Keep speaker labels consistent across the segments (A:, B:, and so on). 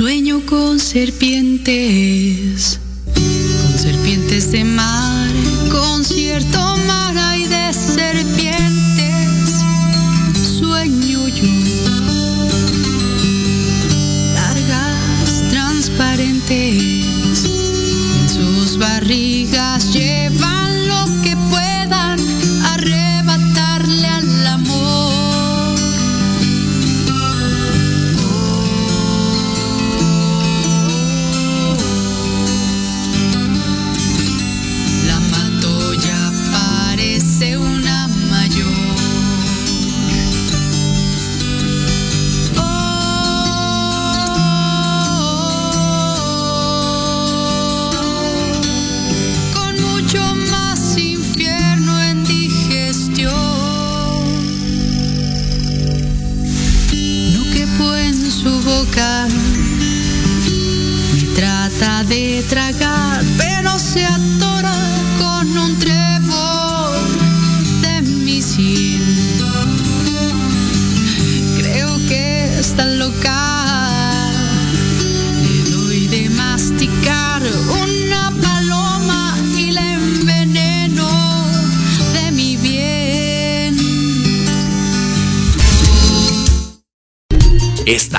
A: sueño con serpientes, con serpientes de mar, con cierto mar hay de serpientes.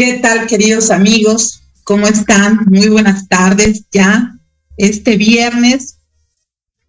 B: ¿Qué tal, queridos amigos? ¿Cómo están? Muy buenas tardes. Ya este viernes,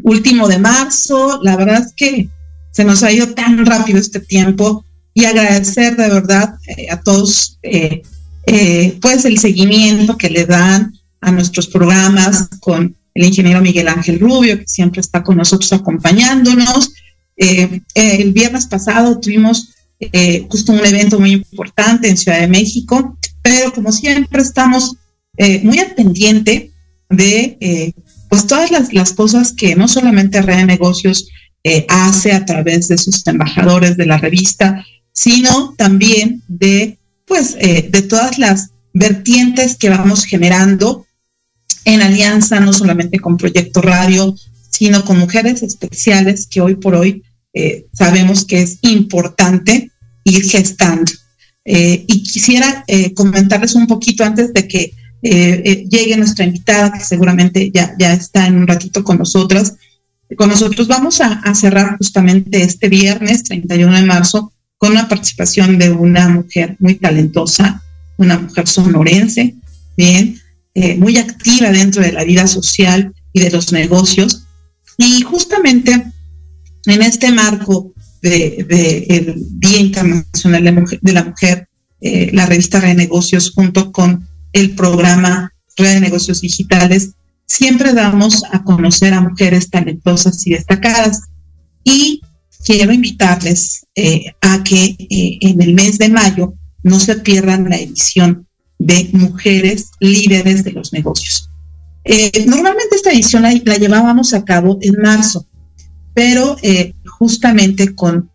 B: último de marzo, la verdad es que se nos ha ido tan rápido este tiempo y agradecer de verdad eh, a todos eh, eh, pues el seguimiento que le dan a nuestros programas con el ingeniero Miguel Ángel Rubio, que siempre está con nosotros acompañándonos. el viernes pasado tuvimos eh, justo un evento muy importante en Ciudad de México, pero como siempre estamos eh, muy al pendiente de eh, pues todas las, cosas que no solamente Red de Negocios hace a través de sus embajadores de la revista, sino también de pues de todas las vertientes que vamos generando en alianza no solamente con Proyecto Radio, sino con mujeres especiales que hoy por hoy sabemos que es importante ir gestando. Eh, y quisiera eh, comentarles un poquito antes de que eh, llegue nuestra invitada, que seguramente ya, ya está en un ratito con nosotras. Con nosotros vamos a, cerrar justamente este viernes, 31 de marzo, con una participación de una mujer muy talentosa, una mujer sonorense, bien, muy activa dentro de la vida social y de los negocios. Y justamente en este marco del de, Día Internacional de, la Mujer, eh, la revista Red de Negocios, junto con el programa Red de Negocios Digitales, siempre damos a conocer a mujeres talentosas y destacadas. Y quiero invitarles eh, a que eh, en el mes de mayo no se pierdan la edición de Mujeres Líderes de los Negocios. normalmente esta edición la, la, llevábamos a cabo en marzo, pero justamente con,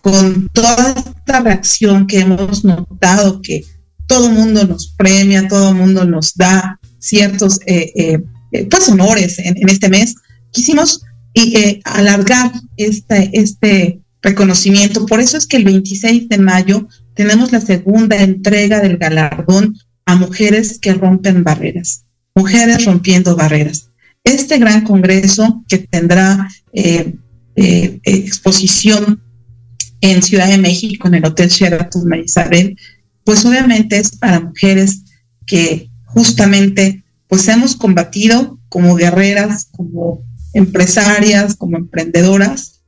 B: con toda esta reacción que hemos notado, que todo el mundo nos premia, todo el mundo nos da ciertos eh, eh, eh, pues honores en, este mes, quisimos alargar este, este reconocimiento. Por eso es que el 26 de mayo tenemos la segunda entrega del galardón a mujeres que rompen barreras, mujeres rompiendo barreras. Este gran congreso que tendrá exposición en Ciudad de México, en el Hotel Sheraton Isabel, pues obviamente es para mujeres que justamente pues hemos combatido como guerreras, como empresarias, como emprendedoras,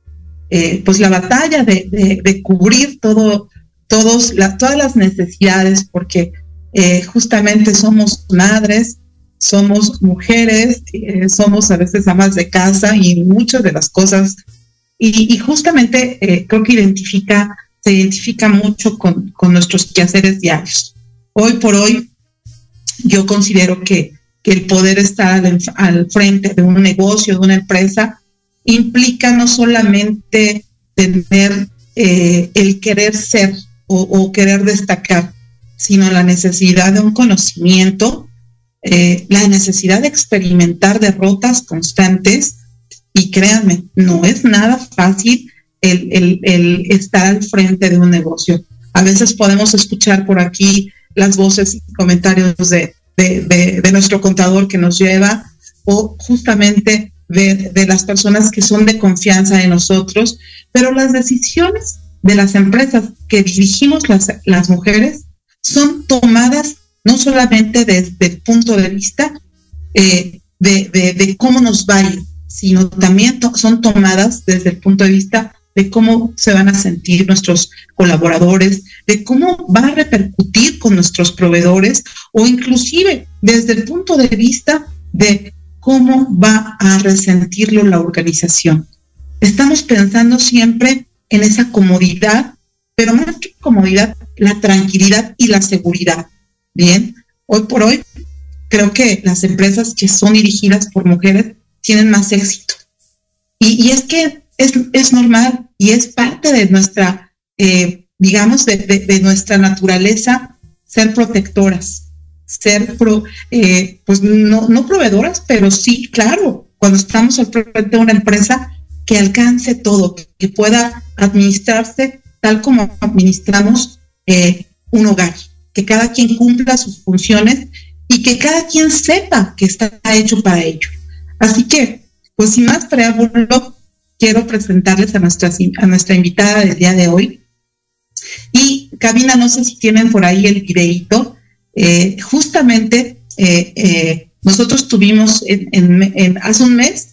B: eh, pues la batalla de, cubrir todo, todos todas las necesidades, porque eh, justamente somos madres, somos mujeres, eh, somos a veces amas de casa y muchas de las cosas, y, justamente creo que identifica, se identifica mucho con, nuestros quehaceres diarios. Hoy por hoy, yo considero que el poder estar al, frente de un negocio, de una empresa, implica no solamente tener eh, el querer ser o, querer destacar, sino la necesidad de un conocimiento, eh, la necesidad de experimentar derrotas constantes. Y créanme, no es nada fácil el, estar al frente de un negocio. A veces podemos escuchar por aquí las voces y comentarios de, de, nuestro contador que nos lleva o justamente de, las personas que son de confianza en nosotros, pero las decisiones de las empresas que dirigimos las, mujeres son tomadas no solamente desde el punto de vista eh, de, cómo nos va a ir, sino también son tomadas desde el punto de vista de cómo se van a sentir nuestros colaboradores, de cómo va a repercutir con nuestros proveedores o inclusive desde el punto de vista de cómo va a resentirlo la organización. Estamos pensando siempre en esa comodidad, pero más que comodidad, la tranquilidad y la seguridad. Bien, hoy por hoy creo que las empresas que son dirigidas por mujeres tienen más éxito. Y, es que es, normal y es parte de nuestra, eh, digamos, de, nuestra naturaleza ser protectoras, ser, pro, eh, pues no, no proveedoras, pero sí, claro, cuando estamos al frente de una empresa que alcance todo, que pueda administrarse tal como administramos eh, un hogar, que cada quien cumpla sus funciones y que cada quien sepa que está hecho para ello. Así que, pues sin más preámbulo, quiero presentarles a nuestra, nuestra invitada del día de hoy. Y Cabina, no sé si tienen por ahí el videito. Eh, justamente eh, eh, nosotros tuvimos en, hace un mes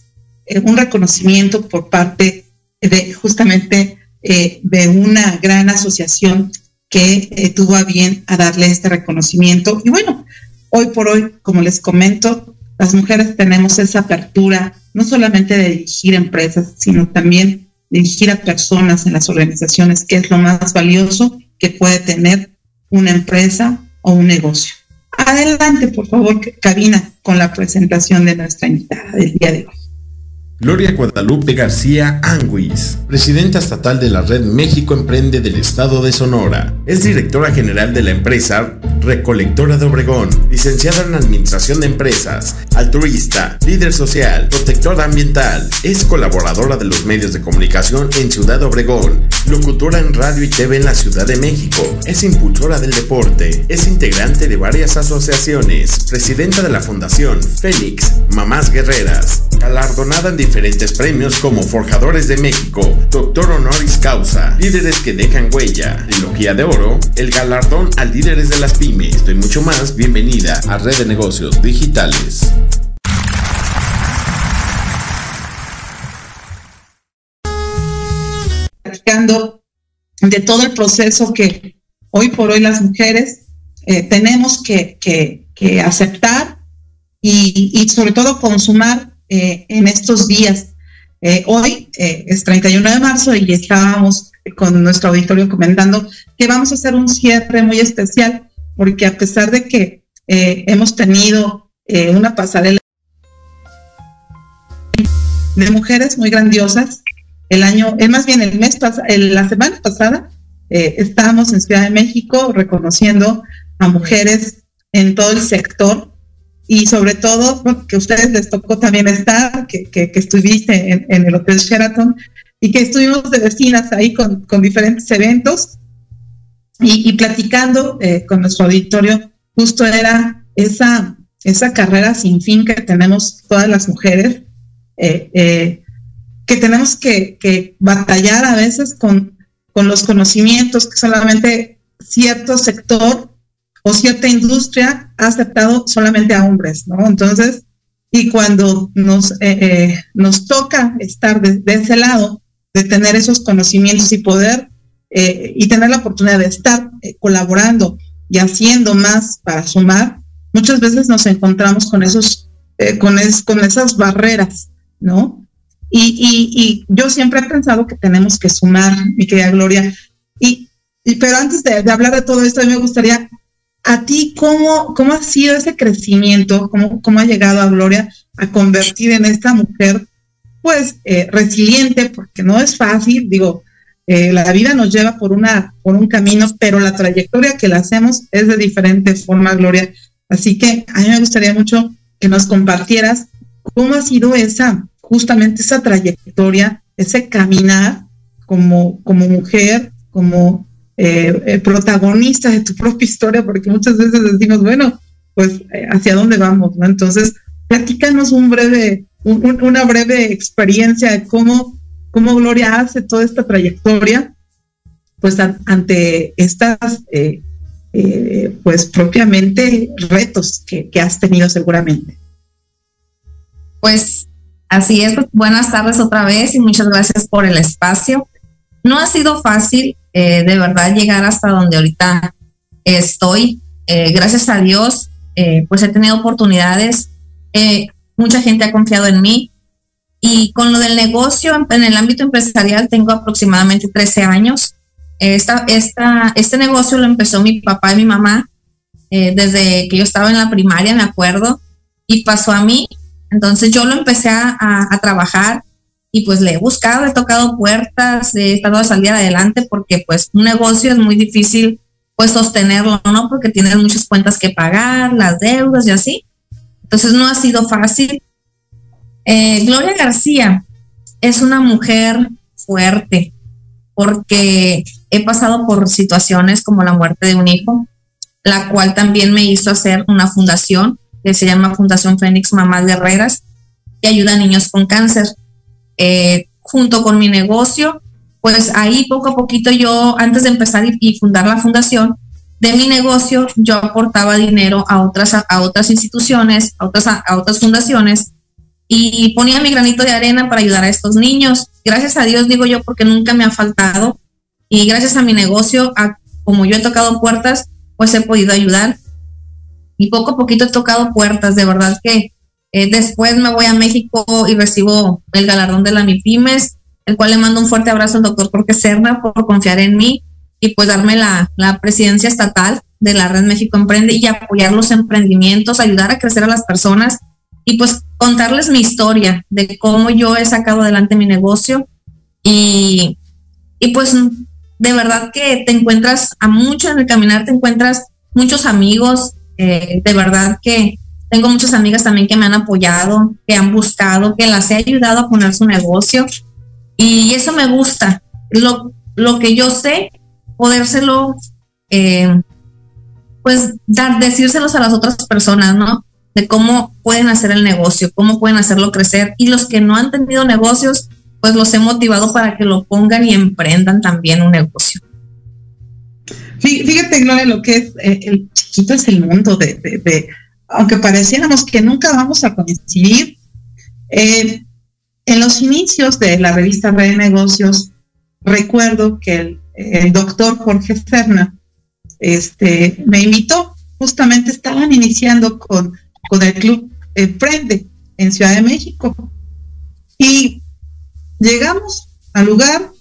B: un reconocimiento por parte de justamente de una gran asociación que tuvo a bien a darle este reconocimiento. Y bueno, hoy por hoy, como les comento, las mujeres tenemos esa apertura no solamente de dirigir empresas, sino también dirigir a personas en las organizaciones, que es lo más valioso que puede tener una empresa o un negocio. Adelante, por favor, cabina, con la presentación de nuestra invitada del día de hoy.
C: Gloria Guadalupe García Anguis, presidenta estatal de la Red México Emprende del Estado de Sonora. Es directora general de la empresa Recolectora de Obregón, licenciada en Administración de Empresas, altruista, líder social, protectora ambiental. Es colaboradora de los medios de comunicación en Ciudad Obregón, locutora en radio y TV en la Ciudad de México. Es impulsora del deporte, es integrante de varias asociaciones, presidenta de la Fundación Fénix, Mamás Guerreras, galardonada en diferentes premios como Forjadores de México, Doctor Honoris Causa, Líderes que dejan huella, Trilogía de Oro, el galardón a líderes de las pymes, esto y mucho más. Bienvenida a Red de Negocios Digitales.
B: de todo el proceso que hoy por hoy las mujeres eh, tenemos que, aceptar y, y, sobre todo consumar eh, en estos días. Eh, hoy eh, es 31 de marzo y estábamos con nuestro auditorio comentando que vamos a hacer un cierre muy especial porque a pesar de que hemos tenido una pasarela de mujeres muy grandiosas, el año, más bien el mes pasado, la semana pasada, estábamos en Ciudad de México reconociendo a mujeres en todo el sector y sobre todo que a ustedes les tocó también estar, que, que, estuviste en, el Hotel Sheraton y que estuvimos de vecinas ahí con, con diferentes eventos y, platicando eh, con nuestro auditorio, justo era esa, esa carrera sin fin que tenemos todas las mujeres, eh, eh, que tenemos que, que batallar a veces con, con los conocimientos que solamente cierto sector o cierta industria ha aceptado solamente a hombres, ¿no? Entonces, y cuando nos, eh, eh, nos toca estar de, ese lado, de tener esos conocimientos y poder, eh, y tener la oportunidad de estar colaborando y haciendo más para sumar, muchas veces nos encontramos con esos, con, con esas barreras, ¿no? Y, yo siempre he pensado que tenemos que sumar, mi querida Gloria. Y, pero antes de, hablar de todo esto, a mí me gustaría, a ti, ¿cómo, cómo ha sido ese crecimiento? ¿Cómo, cómo ha llegado a Gloria a convertir en esta mujer, pues, eh, resiliente? Porque no es fácil, digo, eh, la vida nos lleva por, una, por un camino, pero la trayectoria que la hacemos es de diferente forma, Gloria. Así que a mí me gustaría mucho que nos compartieras cómo ha sido esa, justamente esa trayectoria, ese caminar como, como mujer, como eh, eh, protagonista de tu propia historia, porque muchas veces decimos, bueno, pues eh, hacia dónde vamos, ¿no? Entonces, platícanos un breve, una breve experiencia de cómo, cómo Gloria hace toda esta trayectoria, pues ante estas, pues propiamente retos que, que has tenido seguramente.
D: Pues Así es, buenas tardes otra vez y muchas gracias por el espacio. No ha sido fácil, eh, de verdad, llegar hasta donde ahorita estoy. Eh, gracias a Dios, eh, pues he tenido oportunidades. mucha gente ha confiado en mí. Y con lo del negocio, en el ámbito empresarial, tengo aproximadamente 13 años. Esta, esta, este negocio lo empezó mi papá y mi mamá desde que yo estaba en la primaria, me acuerdo, y pasó a mí entonces yo lo empecé a, trabajar y pues le he buscado, he tocado puertas, he estado a salir adelante porque pues un negocio es muy difícil pues sostenerlo, ¿no? Porque tienes muchas cuentas que pagar, las deudas y así. Entonces no ha sido fácil. Eh, Gloria García es una mujer fuerte porque he pasado por situaciones como la muerte de un hijo, la cual también me hizo hacer una fundación que se llama Fundación Fénix Mamás Guerreras, que ayuda a niños con cáncer. Eh, junto con mi negocio, pues ahí poco a poquito yo, antes de empezar y, fundar la fundación, de mi negocio yo aportaba dinero a otras, a, otras instituciones, a otras, a, otras fundaciones y ponía mi granito de arena para ayudar a estos niños. Gracias a Dios digo yo porque nunca me ha faltado y gracias a mi negocio, como yo he tocado puertas, pues he podido ayudar y poco a poquito he tocado puertas, de verdad que eh, después me voy a México y recibo el galardón de la MIPIMES, el cual le mando un fuerte abrazo al doctor Jorge Serna por confiar en mí y pues darme la, la presidencia estatal de la Red México Emprende y apoyar los emprendimientos, ayudar a crecer a las personas y pues contarles mi historia de cómo yo he sacado adelante mi negocio. Y, y pues de verdad que te encuentras a mucho en el caminar, te encuentras muchos amigos, eh, de verdad que tengo muchas amigas también que me han apoyado, que han buscado, que las he ayudado a poner su negocio y eso me gusta. Lo, lo que yo sé, podérselo, eh, pues dar, decírselos a las otras personas, ¿no? De cómo pueden hacer el negocio, cómo pueden hacerlo crecer y los que no han tenido negocios, pues los he motivado para que lo pongan y emprendan también un negocio.
B: Fíjate, Gloria, lo que es eh, el chiquito es el mundo de, aunque pareciéramos que nunca vamos a coincidir. Eh, en los inicios de la revista Red de Negocios, recuerdo que el, doctor Jorge Serna este, me invitó, justamente estaban iniciando con, con el club Emprende en Ciudad de México. Y llegamos al lugar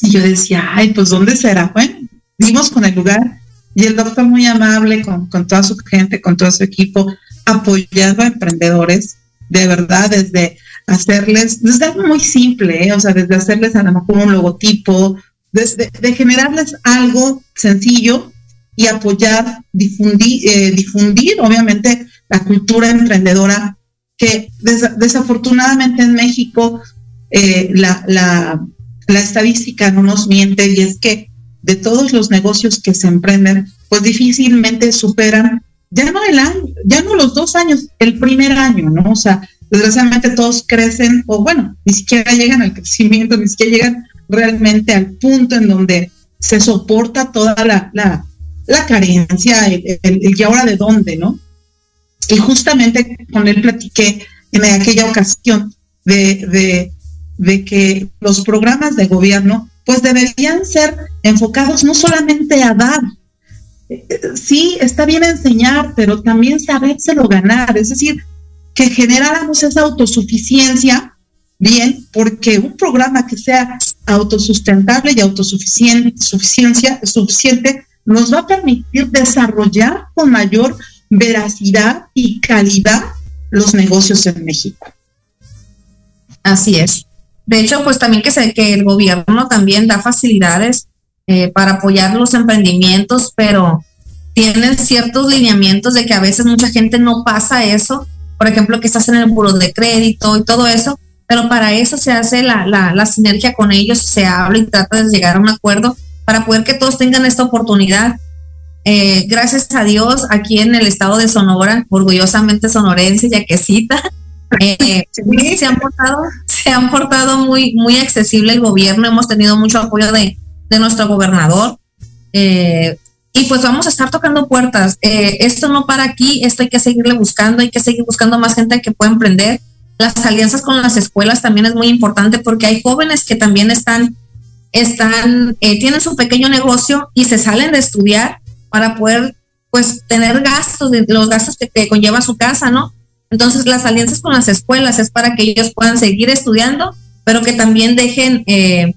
B: y yo decía, ay, pues ¿dónde será? Bueno, dimos con el lugar y el doctor muy amable con, toda su gente, con todo su equipo, apoyando a emprendedores, de verdad, desde hacerles, desde algo muy simple, ¿eh? o sea, desde hacerles a lo mejor un logotipo, desde de generarles algo sencillo y apoyar, difundir, eh, difundir obviamente la cultura emprendedora que desafortunadamente en México eh, la, la estadística no nos miente y es que de todos los negocios que se emprenden, pues difícilmente superan ya no el año, ya no los dos años, el primer año, ¿no? O sea, desgraciadamente todos crecen o bueno, ni siquiera llegan al crecimiento, ni siquiera llegan realmente al punto en donde se soporta toda la, la, carencia, el, y ahora de dónde, ¿no? Y justamente con él platiqué en aquella ocasión de, de, de que los programas de gobierno pues deberían ser enfocados no solamente a dar, sí, está bien enseñar, pero también sabérselo ganar, es decir, que generáramos esa autosuficiencia, bien, porque un programa que sea autosustentable y autosuficiente suficiente, nos va a permitir desarrollar con mayor veracidad y calidad los negocios en México.
D: Así es. De hecho, pues también que, se, que el gobierno también da facilidades eh, para apoyar los emprendimientos, pero tienen ciertos lineamientos de que a veces mucha gente no pasa eso, por ejemplo, que estás en el buro de crédito y todo eso, pero para eso se hace la, la, sinergia con ellos, se habla y trata de llegar a un acuerdo para poder que todos tengan esta oportunidad. Eh, gracias a Dios, aquí en el estado de Sonora, orgullosamente sonorense, yaquecita, eh, se han portado, se han portado muy, muy accesible el gobierno, hemos tenido mucho apoyo de, de nuestro gobernador. Eh, y pues vamos a estar tocando puertas. Eh, esto no para aquí, esto hay que seguirle buscando, hay que seguir buscando más gente que pueda emprender. Las alianzas con las escuelas también es muy importante porque hay jóvenes que también están, están, eh, tienen su pequeño negocio y se salen de estudiar para poder pues tener gastos, los gastos que, conlleva su casa, ¿no? Entonces las alianzas con las escuelas es para que ellos puedan seguir estudiando, pero que también dejen, eh,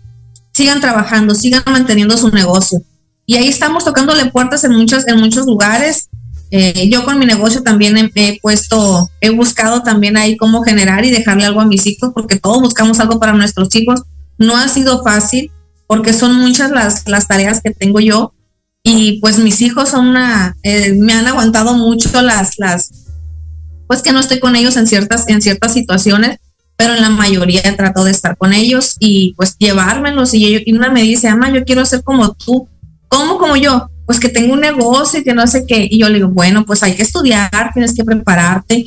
D: sigan trabajando, sigan manteniendo su negocio. Y ahí estamos tocándole puertas en muchos, en muchos lugares. Eh, yo con mi negocio también he, puesto, he buscado también ahí cómo generar y dejarle algo a mis hijos, porque todos buscamos algo para nuestros hijos. No ha sido fácil, porque son muchas las, las tareas que tengo yo. Y pues mis hijos son una, eh, me han aguantado mucho las, las, pues que no estoy con ellos en ciertas, en ciertas situaciones, pero en la mayoría trato de estar con ellos y pues llevármelos. Y, y una me dice, ama, yo quiero ser como tú ¿Cómo como yo? Pues que tengo un negocio y que no sé qué. Y yo le digo, bueno, pues hay que estudiar, tienes que prepararte,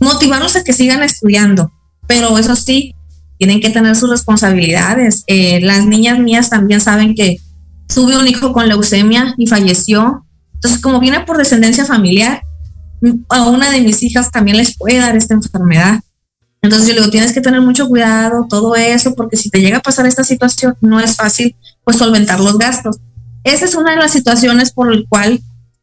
D: motivarlos a que sigan estudiando. Pero eso sí, tienen que tener sus responsabilidades. Eh, las niñas mías también saben que tuve un hijo con leucemia y falleció. Entonces, como viene por descendencia familiar, a una de mis hijas también les puede dar esta enfermedad. Entonces yo digo, tienes que tener mucho cuidado, todo eso, porque si te llega a pasar esta situación, no es fácil pues solventar los gastos. Esa es una de las situaciones por el cual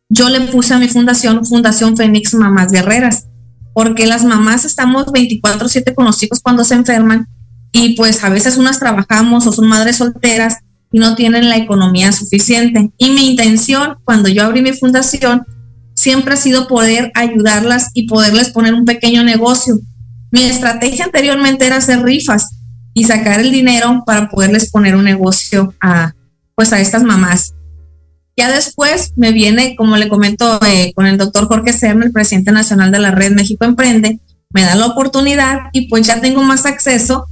D: yo le puse a mi fundación, Fundación Fénix Mamás Guerreras, porque las mamás estamos 24/7 con los hijos cuando se enferman y pues a veces unas trabajamos o son madres solteras y no tienen la economía suficiente. Y mi intención cuando yo abrí mi fundación siempre ha sido poder ayudarlas y poderles poner un pequeño negocio. Mi estrategia anteriormente era hacer rifas y sacar el dinero para poderles poner un negocio a, pues a estas mamás. Ya después me viene, como le comento, eh, con el doctor Jorge Serna, el presidente nacional de la Red México Emprende, me da la oportunidad y pues ya tengo más acceso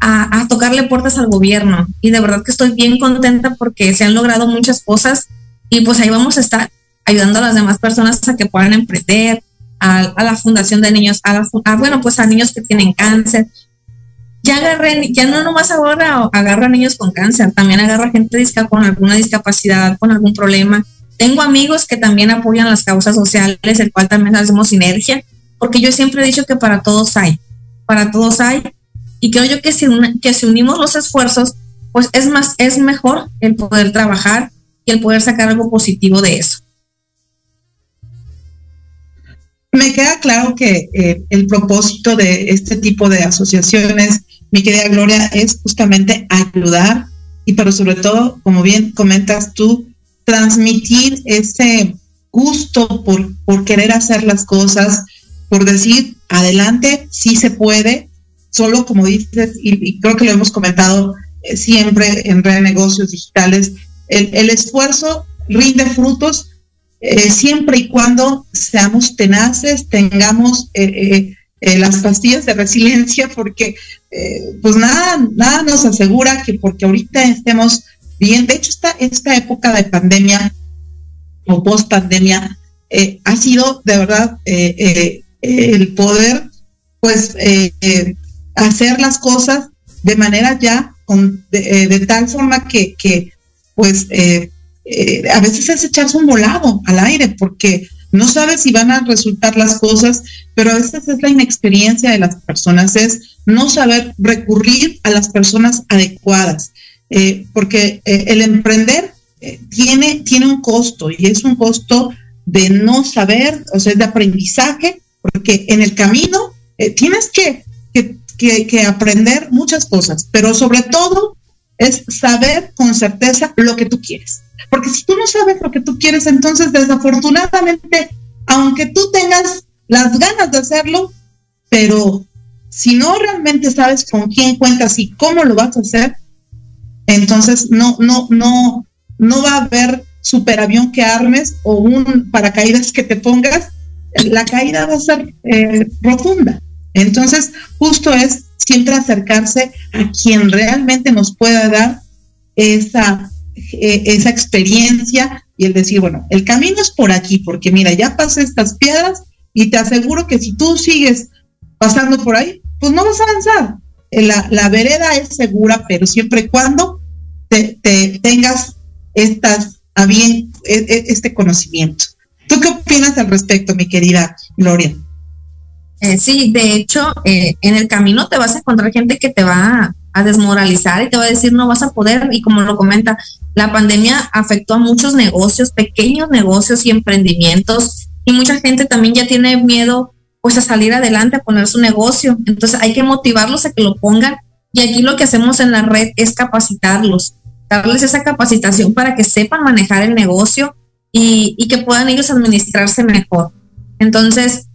D: a, a, tocarle puertas al gobierno. Y de verdad que estoy bien contenta porque se han logrado muchas cosas y pues ahí vamos a estar ayudando a las demás personas a que puedan emprender, a, a la fundación de niños, a, la, bueno, pues a niños que tienen cáncer, ya agarré, ya no nomás ahora agarra niños con cáncer, también agarra gente con alguna discapacidad, con algún problema. Tengo amigos que también apoyan las causas sociales, el cual también hacemos sinergia, porque yo siempre he dicho que para todos hay, para todos hay, y creo yo que si, que si unimos los esfuerzos, pues es más, es mejor el poder trabajar y el poder sacar algo positivo de eso.
B: Me queda claro que eh, el propósito de este tipo de asociaciones mi querida Gloria, es justamente ayudar y pero sobre todo, como bien comentas tú, transmitir ese gusto por, por querer hacer las cosas, por decir, adelante, sí se puede, solo como dices, y, creo que lo hemos comentado eh, siempre en Red Negocios Digitales, el, esfuerzo rinde frutos eh, siempre y cuando seamos tenaces, tengamos eh, eh, las pastillas de resiliencia porque eh, pues nada, nada nos asegura que porque ahorita estemos bien, de hecho esta, esta época de pandemia o post pandemia eh, ha sido de verdad el poder pues eh, eh, hacer las cosas de manera ya con, de, de, tal forma que, que pues a veces es echarse un volado al aire porque no sabes si van a resultar las cosas, pero a veces es la inexperiencia de las personas, es no saber recurrir a las personas adecuadas, eh, porque eh, el emprender eh, tiene, tiene un costo y es un costo de no saber, o sea, de aprendizaje, porque en el camino tienes que, que, que aprender muchas cosas, pero sobre todo es saber con certeza lo que tú quieres. Porque si tú no sabes lo que tú quieres, entonces desafortunadamente, aunque tú tengas las ganas de hacerlo, pero si no realmente sabes con quién cuentas y cómo lo vas a hacer, entonces no, no, no, no va a haber superavión que armes o un paracaídas que te pongas, la caída va a ser eh, profunda. Entonces, justo es siempre acercarse a quien realmente nos pueda dar esa eh, esa experiencia y el decir, bueno, el camino es por aquí, porque mira, ya pasé estas piedras y te aseguro que si tú sigues pasando por ahí, pues no vas a avanzar. Eh, la, la vereda es segura, pero siempre y cuando te, tengas estas, bien e, e, este conocimiento. ¿Tú qué opinas al respecto, mi querida Gloria?
D: Eh, sí, de hecho, en el camino te vas a encontrar gente que te va a desmoralizar y te va a decir no vas a poder y como lo comenta, la pandemia afectó a muchos negocios, pequeños negocios y emprendimientos y mucha gente también ya tiene miedo pues a salir adelante, a poner su negocio. Entonces hay que motivarlos a que lo pongan y aquí lo que hacemos en la red es capacitarlos, darles esa capacitación para que sepan manejar el negocio y, que puedan ellos administrarse mejor. Entonces,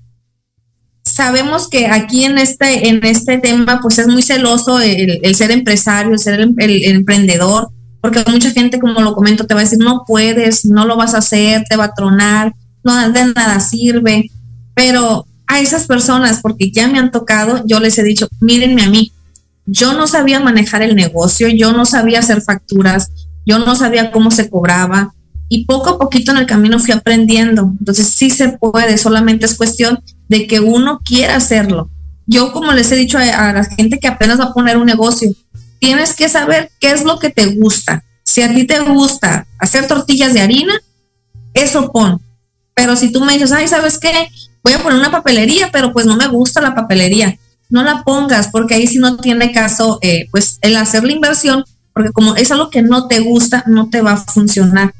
D: sabemos que aquí en este, en este tema, pues es muy celoso el, ser empresario, el ser el, emprendedor, porque mucha gente, como lo comento, te va a decir, no puedes, no lo vas a hacer, te va a tronar, no de nada sirve. Pero a esas personas, porque ya me han tocado, yo les he dicho, mírenme a mí, yo no sabía manejar el negocio, yo no sabía hacer facturas, yo no sabía cómo se cobraba, y poco a poquito en el camino fui aprendiendo. Entonces sí se puede, solamente es cuestión de que uno quiera hacerlo. Yo como les he dicho a, la gente que apenas va a poner un negocio, tienes que saber qué es lo que te gusta. Si a ti te gusta hacer tortillas de harina, eso pon. Pero si tú me dices, ay, ¿sabes qué? Voy a poner una papelería, pero pues no me gusta la papelería. No la pongas porque ahí sí no tiene caso, eh, pues el hacer la inversión, porque como es algo que no te gusta, no te va a funcionar.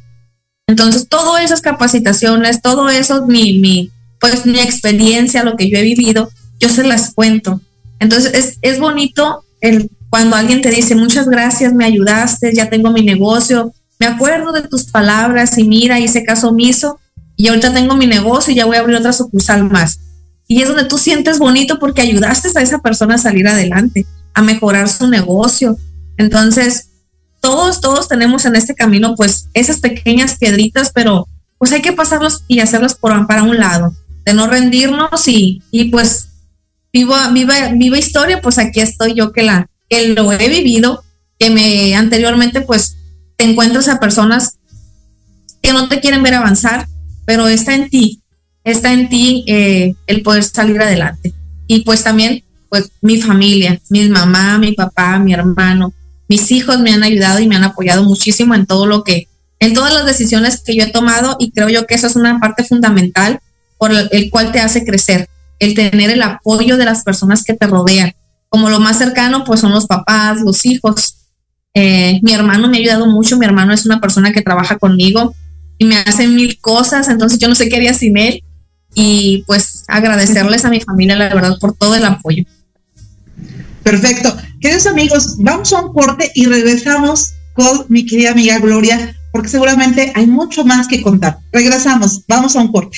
D: Entonces, todas esas capacitaciones, todo eso, mi, mi, pues mi experiencia, lo que yo he vivido, yo se las cuento. Entonces, es, es bonito el, cuando alguien te dice, muchas gracias, me ayudaste, ya tengo mi negocio, me acuerdo de tus palabras y mira, hice caso omiso y ahorita tengo mi negocio y ya voy a abrir otra sucursal más. Y es donde tú sientes bonito porque ayudaste a esa persona a salir adelante, a mejorar su negocio. Entonces, todos, todos tenemos en este camino pues esas pequeñas piedritas, pero pues hay que pasarlos y hacerlos por, para un lado, de no rendirnos y, y pues viva, viva, viva historia, pues aquí estoy yo que la, que lo he vivido, que me anteriormente pues te encuentras a personas que no te quieren ver avanzar, pero está en ti, está en ti eh, el poder salir adelante. Y pues también, pues mi familia, mi mamá, mi papá, mi hermano, mis hijos me han ayudado y me han apoyado muchísimo en todo lo que, en todas las decisiones que yo he tomado y creo yo que esa es una parte fundamental por el, cual te hace crecer, el tener el apoyo de las personas que te rodean. Como lo más cercano, pues son los papás, los hijos. Eh, mi hermano me ha ayudado mucho, mi hermano es una persona que trabaja conmigo y me hace mil cosas, entonces yo no sé qué haría sin él y pues agradecerles a mi familia, la verdad, por todo el apoyo.
B: Perfecto. Queridos amigos, vamos a un corte y regresamos con mi querida amiga Gloria, porque seguramente hay mucho más que contar. Regresamos, vamos a un corte.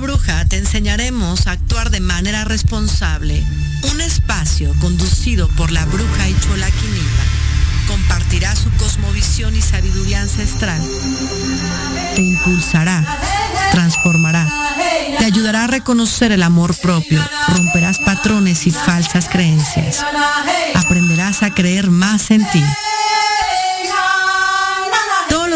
E: Bruja te enseñaremos a actuar de manera responsable. Un espacio conducido por la bruja y Quinipa compartirá su cosmovisión y sabiduría ancestral. Te impulsará, transformará, te ayudará a reconocer el amor propio, romperás patrones y falsas creencias. Aprenderás a creer más en ti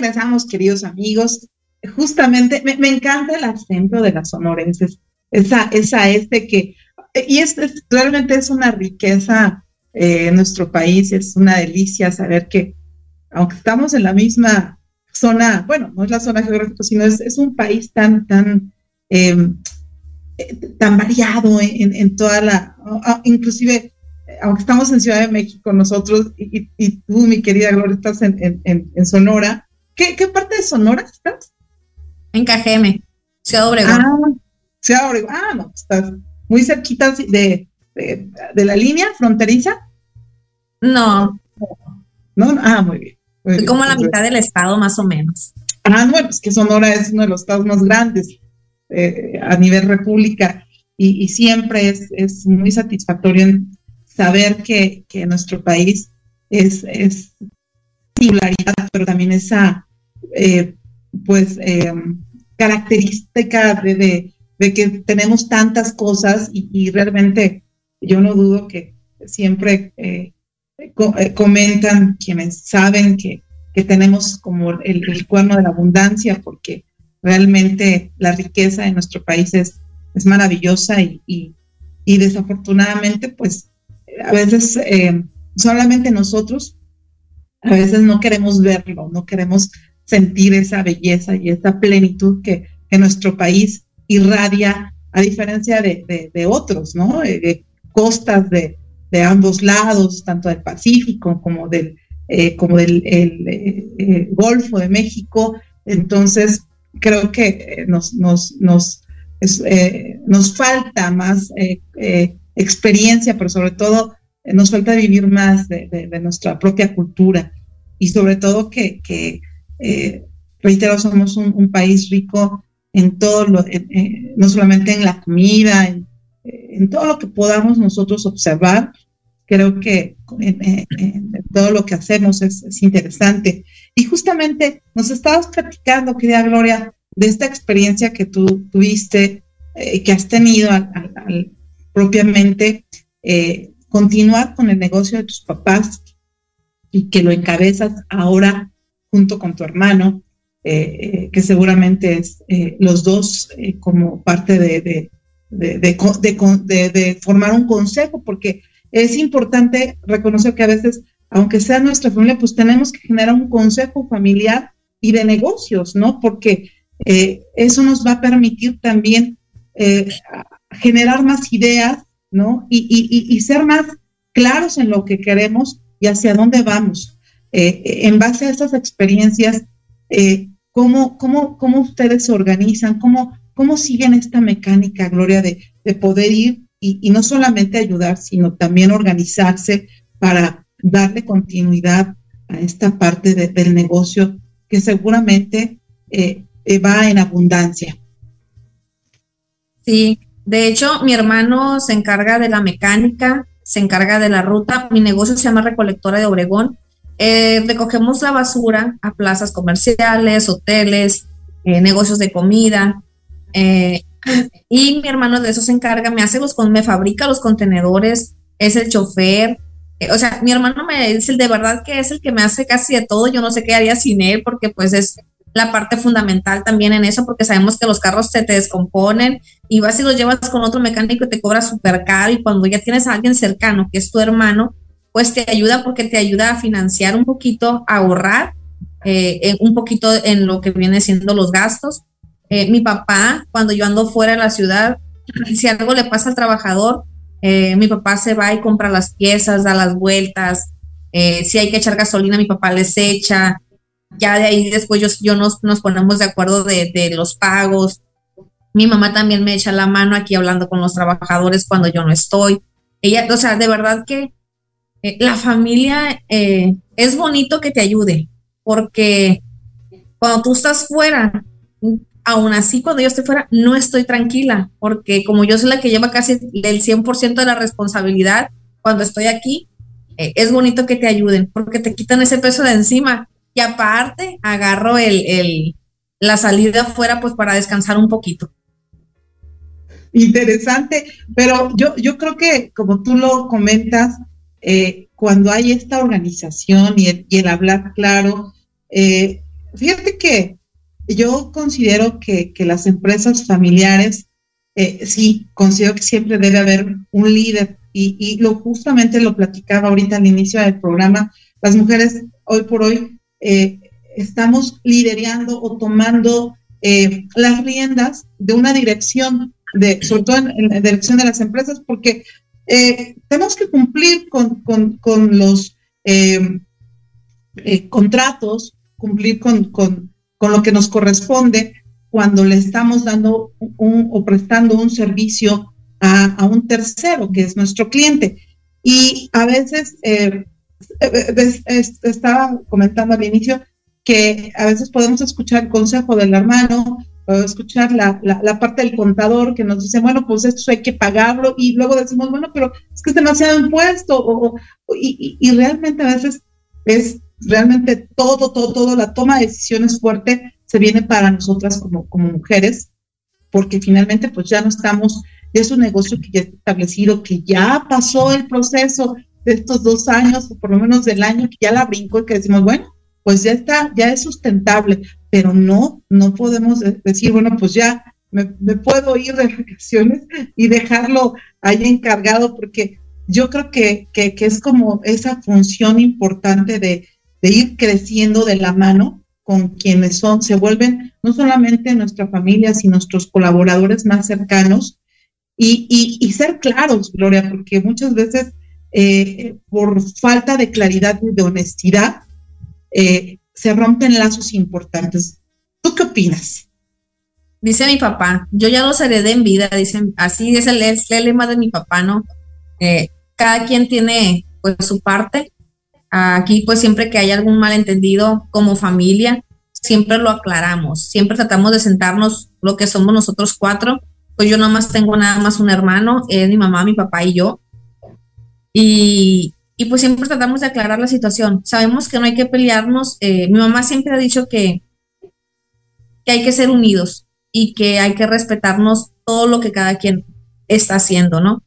B: Regresamos, queridos amigos. Justamente, me, encanta el acento de las sonorenses, esa, esa este que, y es, realmente es una riqueza eh, en nuestro país, es una delicia saber que, aunque estamos en la misma zona, bueno, no es la zona geográfica, sino es, un país tan, tan, eh, tan variado en, en, toda la, inclusive aunque estamos en Ciudad de México nosotros y, tú, mi querida Gloria, estás en, Sonora. ¿Qué, parte de Sonora estás?
D: En Cajeme, Ciudad Obregón.
B: Ah, Ciudad Obregón. Ah, no, estás muy cerquita de, de, la línea fronteriza.
D: No.
B: No, ah, muy bien.
D: como a la mitad del estado, más o menos.
B: Ah, bueno, es que Sonora es uno de los estados más grandes eh, a nivel república y, y siempre es, es, muy satisfactorio en, saber que, que nuestro país es, es, singularidad, pero también esa eh, pues eh, característica de, de, que tenemos tantas cosas y, realmente yo no dudo que siempre eh, comentan quienes saben que, que tenemos como el, cuerno de la abundancia porque realmente la riqueza de nuestro país es, es maravillosa y, y, y desafortunadamente pues a veces solamente nosotros, a veces no queremos verlo, no queremos sentir esa belleza y esa plenitud que, que nuestro país irradia, a diferencia de, de, otros, ¿no? Eh, de costas de, de, ambos lados, tanto del Pacífico como del, eh, como del el, Golfo de México. Entonces, creo que nos, nos, nos, nos falta más experiencia, pero sobre todo eh, nos falta vivir más de, nuestra propia cultura y sobre todo que, eh, reitero, somos un, país rico en todo, lo, no solamente en la comida, en, todo lo que podamos nosotros observar. Creo que en, todo lo que hacemos es, es, interesante. Y justamente nos estabas platicando, querida Gloria, de esta experiencia que tú tuviste, eh, que has tenido al, propiamente eh, continuar con el negocio de tus papás y que lo encabezas ahora junto con tu hermano, eh, que seguramente es los dos como parte de, de, formar un consejo, porque es importante reconocer que a veces, aunque sea nuestra familia, pues tenemos que generar un consejo familiar y de negocios, ¿no? Porque eh, eso nos va a permitir también eh, generar más ideas, ¿no? Y, ser más claros en lo que queremos y hacia dónde vamos. Eh, en base a esas experiencias, ¿cómo, cómo, cómo, ustedes se organizan? ¿Cómo, cómo siguen esta mecánica, Gloria, de, poder ir y, no solamente ayudar, sino también organizarse para darle continuidad a esta parte del negocio que seguramente eh, eh, va en abundancia.
D: Sí, de hecho, mi hermano se encarga de la mecánica, se encarga de la ruta. Mi negocio se llama Recolectora de Obregón. Eh, recogemos la basura a plazas comerciales, hoteles, eh, negocios de comida. y mi hermano de eso se encarga, me hace los, me fabrica los contenedores, es el chofer. o sea, mi hermano me dice de verdad que es el que me hace casi de todo. Yo no sé qué haría sin él porque pues es la parte fundamental también en eso, porque sabemos que los carros se te descomponen y vas y los llevas con otro mecánico y te cobra súper caro y cuando ya tienes a alguien cercano, que es tu hermano, pues te ayuda porque te ayuda a financiar un poquito, a ahorrar eh, un poquito en lo que viene siendo los gastos. Eh, mi papá, cuando yo ando fuera de la ciudad, si algo le pasa al trabajador, eh, mi papá se va y compra las piezas, da las vueltas. si hay que echar gasolina, mi papá les echa ya de ahí después yo, yo nos, nos ponemos de acuerdo de, de, los pagos. Mi mamá también me echa la mano aquí hablando con los trabajadores cuando yo no estoy. Ella, o sea, de verdad que eh, la familia eh, es bonito que te ayude, porque cuando tú estás fuera, aún así cuando yo estoy fuera, no estoy tranquila, porque como yo soy la que lleva casi el 100% de la responsabilidad, cuando estoy aquí, eh, es bonito que te ayuden, porque te quitan ese peso de encima y aparte agarro el, la salida afuera pues para descansar un poquito.
B: Interesante, pero yo, yo creo que como tú lo comentas, eh, cuando hay esta organización y el, hablar claro, eh, fíjate que yo considero que, las empresas familiares, eh, sí, considero que siempre debe haber un líder y, y, lo justamente lo platicaba ahorita al inicio del programa, las mujeres hoy por hoy eh, estamos liderando o tomando eh, las riendas de una dirección, de, sobre todo en, la dirección de las empresas, porque eh, tenemos que cumplir con, los contratos, cumplir con, lo que nos corresponde cuando le estamos dando un, o prestando un servicio a, a, un tercero, que es nuestro cliente. Y a veces estaba comentando al inicio que a veces podemos escuchar el consejo del hermano, escuchar la, la, parte del contador que nos dice, bueno, pues esto hay que pagarlo y luego decimos, bueno, pero es que es demasiado impuesto o, y, y, realmente a veces es realmente todo, todo, todo, la toma de decisiones fuerte se viene para nosotras como, como mujeres, porque finalmente pues ya no estamos, ya es un negocio que ya está establecido, que ya pasó el proceso, de estos dos años, o por lo menos del año que ya la brinco y que decimos, bueno, pues ya está, ya es sustentable, pero no, no podemos decir, bueno, pues ya me, puedo ir de vacaciones y dejarlo ahí encargado, porque yo creo que, que, es como esa función importante de, de, ir creciendo de la mano con quienes son, se vuelven no solamente nuestra familia, sino nuestros colaboradores más cercanos, y, y, ser claros, Gloria, porque muchas veces eh, por falta de claridad y de honestidad, eh, se rompen lazos importantes. ¿Tú qué opinas?
D: Dice mi papá, yo ya los heredé en vida, dicen, así es el, lema de mi papá, ¿no? Eh, cada quien tiene pues su parte. Aquí pues siempre que hay algún malentendido como familia, siempre lo aclaramos, siempre tratamos de sentarnos lo que somos nosotros cuatro, pues yo nomás tengo nada más un hermano, es mi mamá, mi papá y yo. Y, y pues siempre tratamos de aclarar la situación. Sabemos que no hay que pelearnos. Eh, mi mamá siempre ha dicho que, que hay que ser unidos y que hay que respetarnos todo lo que cada quien está haciendo, ¿no?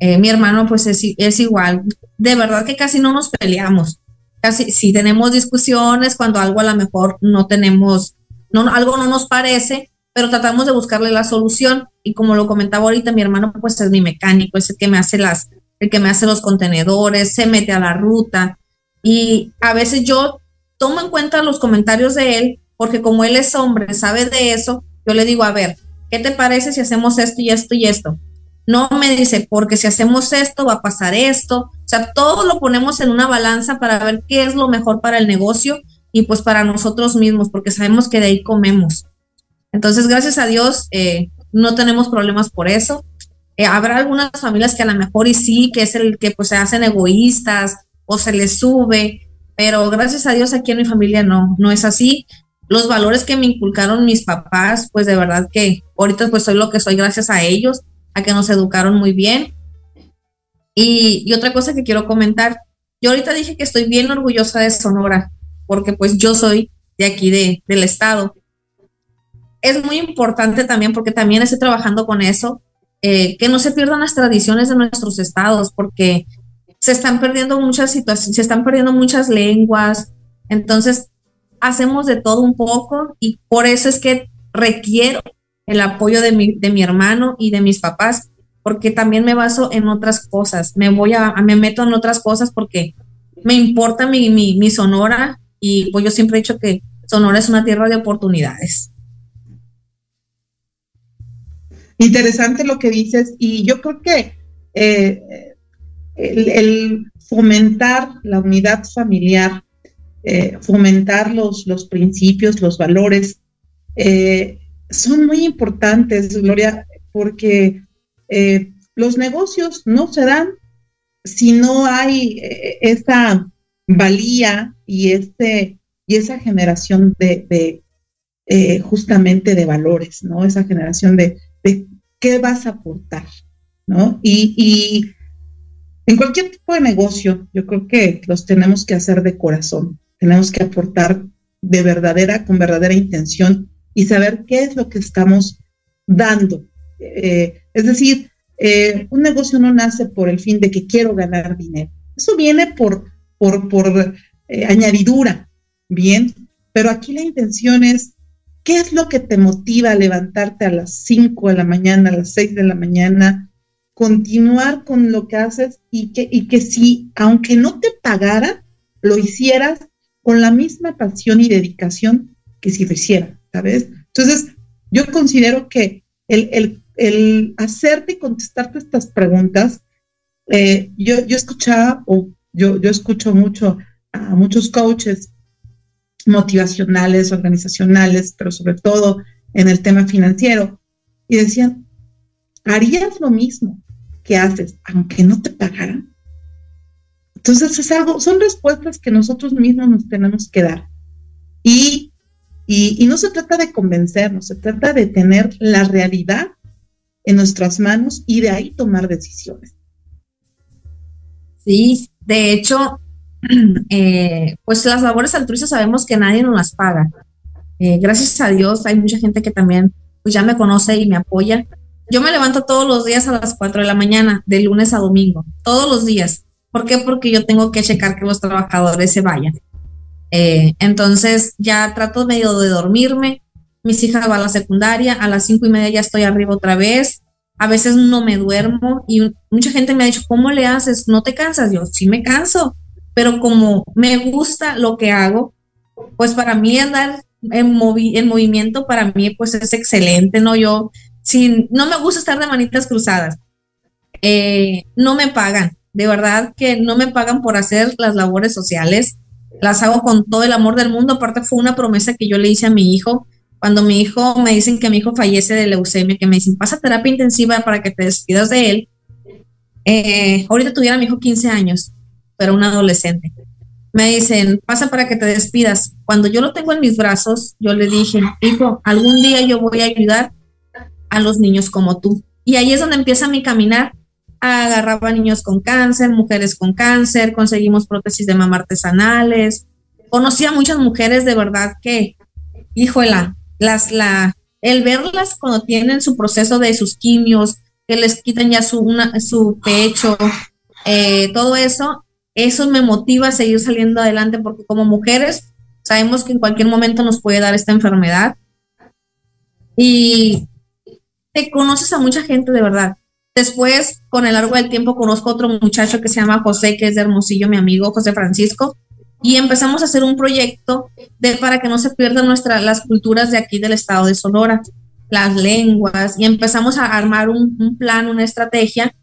D: Eh, mi hermano pues es, es, igual. De verdad que casi no nos peleamos. Casi sí tenemos discusiones cuando algo a lo mejor no tenemos, no, algo no nos parece, pero tratamos de buscarle la solución. Y como lo comentaba ahorita, mi hermano pues es mi mecánico, es el que me hace las, el que me hace los contenedores, se mete a la ruta. Y a veces yo tomo en cuenta los comentarios de él, porque como él es hombre, sabe de eso, yo le digo, a ver, ¿qué te parece si hacemos esto y esto y esto? No me dice, porque si hacemos esto va a pasar esto. O sea, todo lo ponemos en una balanza para ver qué es lo mejor para el negocio y pues para nosotros mismos, porque sabemos que de ahí comemos. Entonces, gracias a Dios, eh, no tenemos problemas por eso. Eh, habrá algunas familias que a lo mejor y sí, que es el que pues se hacen egoístas o se les sube, pero gracias a Dios aquí en mi familia no, no es así. Los valores que me inculcaron mis papás, pues de verdad que ahorita pues soy lo que soy gracias a ellos, a que nos educaron muy bien. Y, y otra cosa que quiero comentar, yo ahorita dije que estoy bien orgullosa de Sonora, porque pues yo soy de aquí de, del estado. Es muy importante también porque también estoy trabajando con eso, eh, que no se pierdan las tradiciones de nuestros estados, porque se están perdiendo muchas situaciones, se están perdiendo muchas lenguas, entonces hacemos de todo un poco y por eso es que requiero el apoyo de mi, de mi hermano y de mis papás, porque también me baso en otras cosas, me voy a, me meto en otras cosas porque me importa mi, mi, mi Sonora y pues yo siempre he dicho que Sonora es una tierra de oportunidades.
B: Interesante lo que dices y yo creo que eh, el, fomentar la unidad familiar, eh, fomentar los, los, principios, los valores, eh, son muy importantes, Gloria, porque los negocios no se dan si no hay esa valía y, este, y esa generación de justamente de valores, ¿no? Esa generación de, de qué vas a aportar, ¿no? Y, y, en cualquier tipo de negocio, yo creo que los tenemos que hacer de corazón, tenemos que aportar de verdadera, con verdadera intención y saber qué es lo que estamos dando. Eh, es decir, eh, un negocio no nace por el fin de que quiero ganar dinero. Eso viene por, por, por eh, añadidura, ¿bien? Pero aquí la intención es ¿Qué es lo que te motiva a levantarte a las 5 de la mañana, a las 6 de la mañana, continuar con lo que haces y que, y que si, aunque no te pagara, lo hicieras con la misma pasión y dedicación que si lo hiciera, ¿sabes? Entonces, yo considero que el, el, el hacerte y contestarte estas preguntas, eh, yo, yo escuchaba, o yo, yo escucho mucho a muchos coaches motivacionales, organizacionales, pero sobre todo en el tema financiero. Y decían, ¿harías lo mismo que haces aunque no te pagaran? Entonces es algo, son respuestas que nosotros mismos nos tenemos que dar. Y, y, y no se trata de convencernos, se trata de tener la realidad en nuestras manos y de ahí tomar decisiones.
D: Sí, de hecho, eh, pues las labores altruistas sabemos que nadie nos las paga. Eh, gracias a Dios hay mucha gente que también pues ya me conoce y me apoya. Yo me levanto todos los días a las 4 de la mañana, de lunes a domingo, todos los días. ¿Por qué? Porque yo tengo que checar que los trabajadores se vayan. Eh, entonces ya trato medio de dormirme. Mis hijas van a la secundaria, a las cinco y media ya estoy arriba otra vez. A veces no me duermo y mucha gente me ha dicho, ¿cómo le haces? ¿No te cansas? Yo sí me canso, pero como me gusta lo que hago, pues para mí andar en, movi en movimiento, para mí pues es excelente, ¿no? Yo, no me gusta estar de manitas cruzadas, eh, no me pagan, de verdad que no me pagan por hacer las labores sociales, las hago con todo el amor del mundo, aparte fue una promesa que yo le hice a mi hijo, cuando mi hijo, me dicen que mi hijo fallece de leucemia, que me dicen, pasa terapia intensiva para que te despidas de él, eh, ahorita tuviera mi hijo 15 años, pero un adolescente. Me dicen, pasa para que te despidas. Cuando yo lo tengo en mis brazos, yo le dije, hijo, algún día yo voy a ayudar a los niños como tú. Y ahí es donde empieza mi caminar. Agarraba niños con cáncer, mujeres con cáncer, conseguimos prótesis de mama artesanales. Conocí a muchas mujeres de verdad que, híjola, las, la, el verlas cuando tienen su proceso de sus quimios, que les quitan ya su, una, su pecho, eh, todo eso, eso me motiva a seguir saliendo adelante porque como mujeres sabemos que en cualquier momento nos puede dar esta enfermedad. Y te conoces a mucha gente de verdad. Después, con el largo del tiempo, conozco otro muchacho que se llama José, que es de Hermosillo, mi amigo José Francisco, y empezamos a hacer un proyecto de, para que no se pierdan nuestras las culturas de aquí del estado de Sonora, las lenguas, y empezamos a armar un, plan, una estrategia,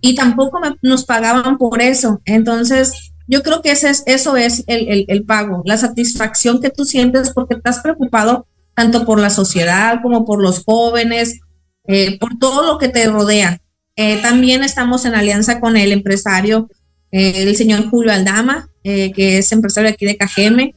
D: y tampoco nos pagaban por eso. Entonces, yo creo que ese es, eso es el, el pago, la satisfacción que tú sientes porque estás preocupado tanto por la sociedad como por los jóvenes, eh, por todo lo que te rodea. Eh, también estamos en alianza con el empresario, eh, el señor Julio Aldama, que es empresario aquí de Cajeme,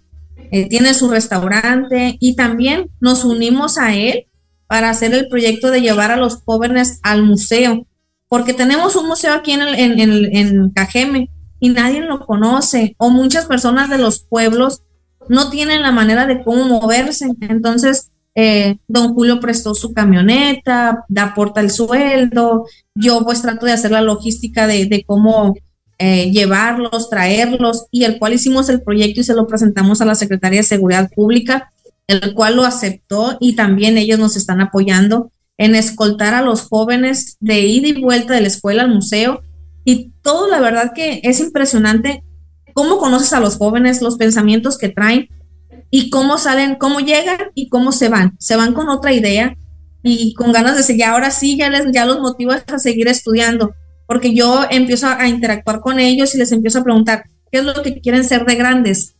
D: tiene su restaurante y también nos unimos a él para hacer el proyecto de llevar a los jóvenes al museo, porque tenemos un museo aquí en, en, en Cajeme y nadie lo conoce, o muchas personas de los pueblos no tienen la manera de cómo moverse. Entonces, eh, don Julio prestó su camioneta, aporta el sueldo, yo pues trato de hacer la logística de, cómo eh, llevarlos, traerlos, y el cual hicimos el proyecto y se lo presentamos a la Secretaría de Seguridad Pública, el cual lo aceptó y también ellos nos están apoyando en escoltar a los jóvenes de ida y vuelta de la escuela al museo. Y todo, la verdad que es impresionante cómo conoces a los jóvenes, los pensamientos que traen y cómo salen, cómo llegan y cómo se van. Se van con otra idea y con ganas de seguir. Ahora sí, ya, les, ya los motivo a seguir estudiando, porque yo empiezo a, interactuar con ellos y les empiezo a preguntar, ¿qué es lo que quieren ser de grandes?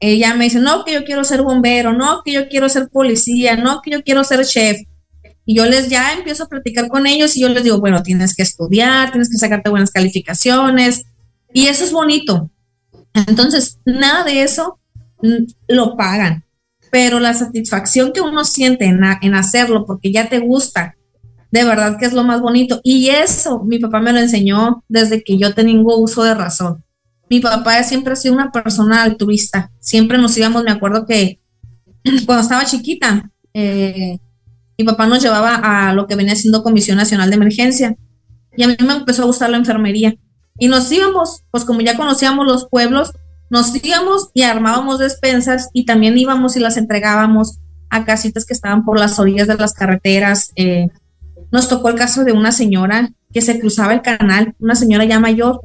D: Ella me dice, no, que yo quiero ser bombero, no, que yo quiero ser policía, no, que yo quiero ser chef. Y yo les ya empiezo a platicar con ellos y yo les digo, bueno, tienes que estudiar, tienes que sacarte buenas calificaciones. Y eso es bonito. Entonces, nada de eso lo pagan, pero la satisfacción que uno siente en, hacerlo porque ya te gusta, de verdad que es lo más bonito. Y eso mi papá me lo enseñó desde que yo tengo uso de razón. Mi papá siempre ha sido una persona altruista. Siempre nos íbamos, me acuerdo que cuando estaba chiquita, eh, mi papá nos llevaba a lo que venía siendo Comisión Nacional de Emergencia. Y a mí me empezó a gustar la enfermería. Y nos íbamos, pues como ya conocíamos los pueblos, nos íbamos y armábamos despensas y también íbamos y las entregábamos a casitas que estaban por las orillas de las carreteras. Eh, nos tocó el caso de una señora que se cruzaba el canal, una señora ya mayor,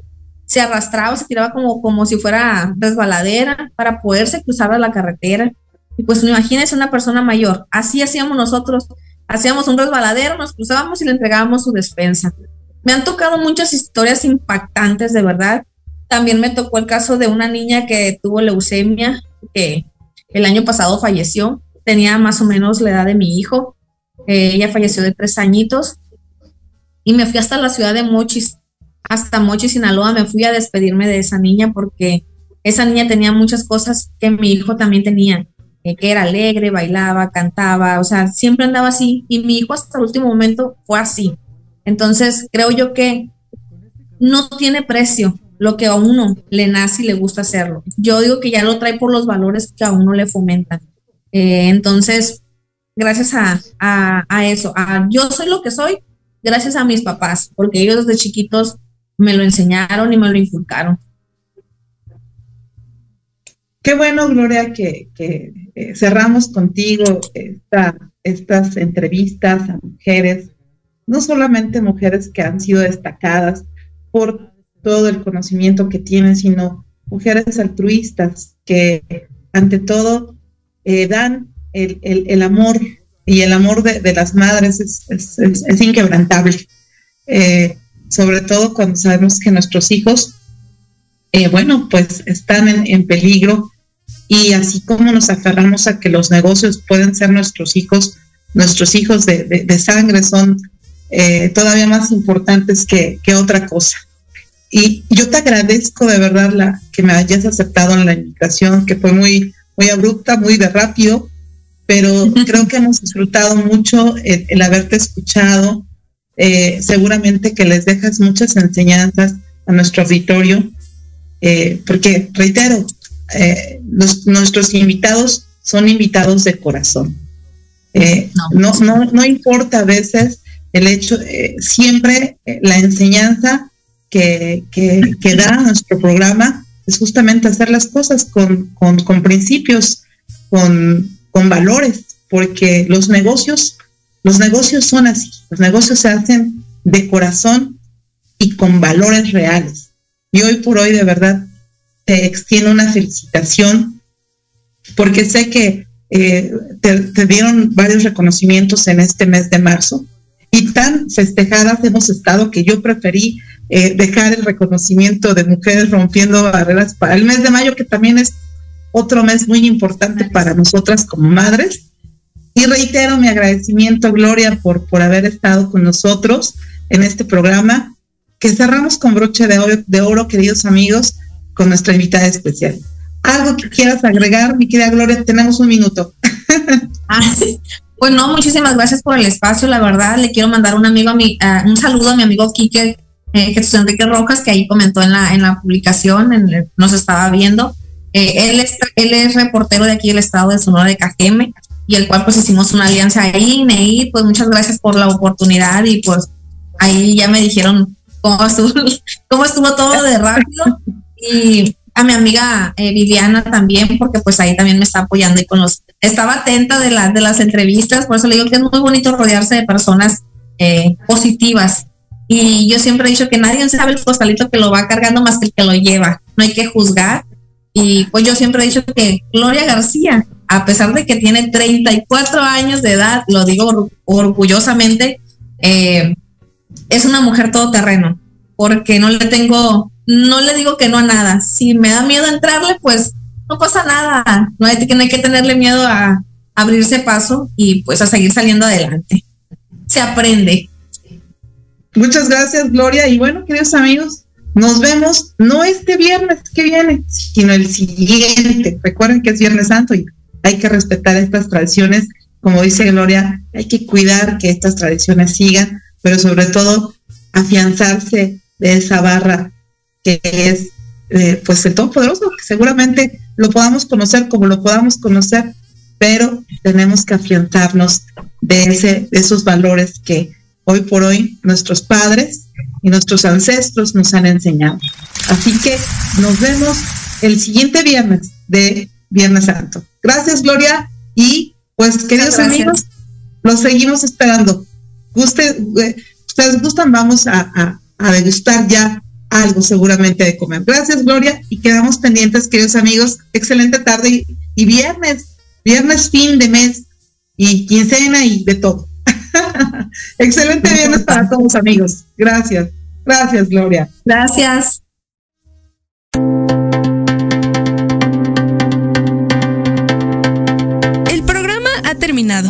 D: se arrastraba, se tiraba como, como si fuera resbaladera para poderse cruzar a la carretera. Y pues imagínense una persona mayor, así hacíamos nosotros, hacíamos un resbaladero, nos cruzábamos y le entregábamos su despensa. Me han tocado muchas historias impactantes, de verdad. También me tocó el caso de una niña que tuvo leucemia, que el año pasado falleció. Tenía más o menos la edad de mi hijo. Eh, ella falleció de tres añitos. Y me fui hasta la ciudad de Mochis, hasta Mochis, Sinaloa. Me fui a despedirme de esa niña porque esa niña tenía muchas cosas que mi hijo también tenía. Eh, que era alegre, bailaba, cantaba, o sea, siempre andaba así. Y mi hijo hasta el último momento fue así. Entonces, creo yo que no tiene precio lo que a uno le nace y le gusta hacerlo. Yo digo que ya lo trae por los valores que a uno le fomentan. Eh, entonces, gracias a, eso, a, yo soy lo que soy gracias a mis papás, porque ellos desde chiquitos me lo enseñaron y me lo inculcaron.
B: Qué bueno, Gloria, que, eh, cerramos contigo estas entrevistas a mujeres, no solamente mujeres que han sido destacadas por todo el conocimiento que tienen, sino mujeres altruistas que ante todo eh, dan el, amor y el amor de, las madres es, inquebrantable. Eh, sobre todo cuando sabemos que nuestros hijos, bueno, pues están en, peligro y así como nos aferramos a que los negocios pueden ser nuestros hijos, nuestros hijos de, de sangre son eh, todavía más importantes que, que, otra cosa. Y yo te agradezco de verdad la, que me hayas aceptado en la invitación, que fue muy, muy abrupta, muy de rápido, pero creo que hemos disfrutado mucho el, haberte escuchado. Eh, seguramente que les dejas muchas enseñanzas a nuestro auditorio, eh, porque reitero, eh, nuestros invitados son invitados de corazón. no, no, no importa a veces el hecho, siempre la enseñanza que, que, da nuestro programa es justamente hacer las cosas con, con, con principios, con, con valores, porque los negocios, los negocios son así, los negocios se hacen de corazón y con valores reales. Y hoy por hoy de verdad te extiendo una felicitación porque sé que eh, te, dieron varios reconocimientos en este mes de marzo y tan festejadas hemos estado que yo preferí eh, dejar el reconocimiento de mujeres rompiendo barreras para el mes de mayo, que también es otro mes muy importante para nosotras como madres. Y reitero mi agradecimiento, Gloria, por, por haber estado con nosotros en este programa, que cerramos con broche de oro, de oro, queridos amigos, con nuestra invitada especial. ¿Algo que quieras agregar, mi querida Gloria? Tenemos un minuto.
D: ah, Pues no, muchísimas gracias por el espacio, la verdad. Le quiero mandar un amigo a mi, un saludo a mi amigo Quique eh, Jesús Enrique Rojas, que ahí comentó en la, en la publicación, nos estaba viendo. Eh, él, es, él es reportero de aquí del estado de Sonora de Cajeme y el cual pues hicimos una alianza ahí, Ney, pues muchas gracias por la oportunidad y pues ahí ya me dijeron cómo estuvo todo de rápido y a mi amiga eh, Viviana también, porque pues ahí también me está apoyando y con los, estaba atenta de, la, de las entrevistas, por eso le digo que es muy bonito rodearse de personas eh, positivas. Y yo siempre he dicho que nadie sabe el costalito que lo va cargando más que el que lo lleva. No hay que juzgar, y pues yo siempre he dicho que Gloria García, a pesar de que tiene 34 años de edad, lo digo orgullosamente, eh, es una mujer todoterreno, porque no le tengo, no le digo que no a nada. Si me da miedo entrarle, pues no pasa nada. No hay, no hay que tenerle miedo a abrirse paso y pues a seguir saliendo adelante. Se aprende.
B: Muchas gracias, Gloria. Y bueno, queridos amigos, nos vemos no este viernes que viene, sino el siguiente. Recuerden que es Viernes Santo y hay que respetar estas tradiciones. Como dice Gloria, hay que cuidar que estas tradiciones sigan, pero sobre todo afianzarse de esa barra que es eh, pues el Todopoderoso, que seguramente lo podamos conocer como lo podamos conocer, pero tenemos que afianzarnos de, ese, de esos valores que hoy por hoy nuestros padres y nuestros ancestros nos han enseñado. Así que nos vemos el siguiente viernes de Viernes Santo. Gracias, Gloria. Y pues, queridos amigos, los seguimos esperando. Guste, eh, ustedes gustan, vamos a, degustar ya algo seguramente de comer. Gracias, Gloria, y quedamos pendientes, queridos amigos. Excelente tarde y, y viernes, viernes fin de mes y quincena y de todo. Excelente viernes para todos, amigos. Gracias. Gracias, Gloria.
D: Gracias.
F: El programa ha terminado.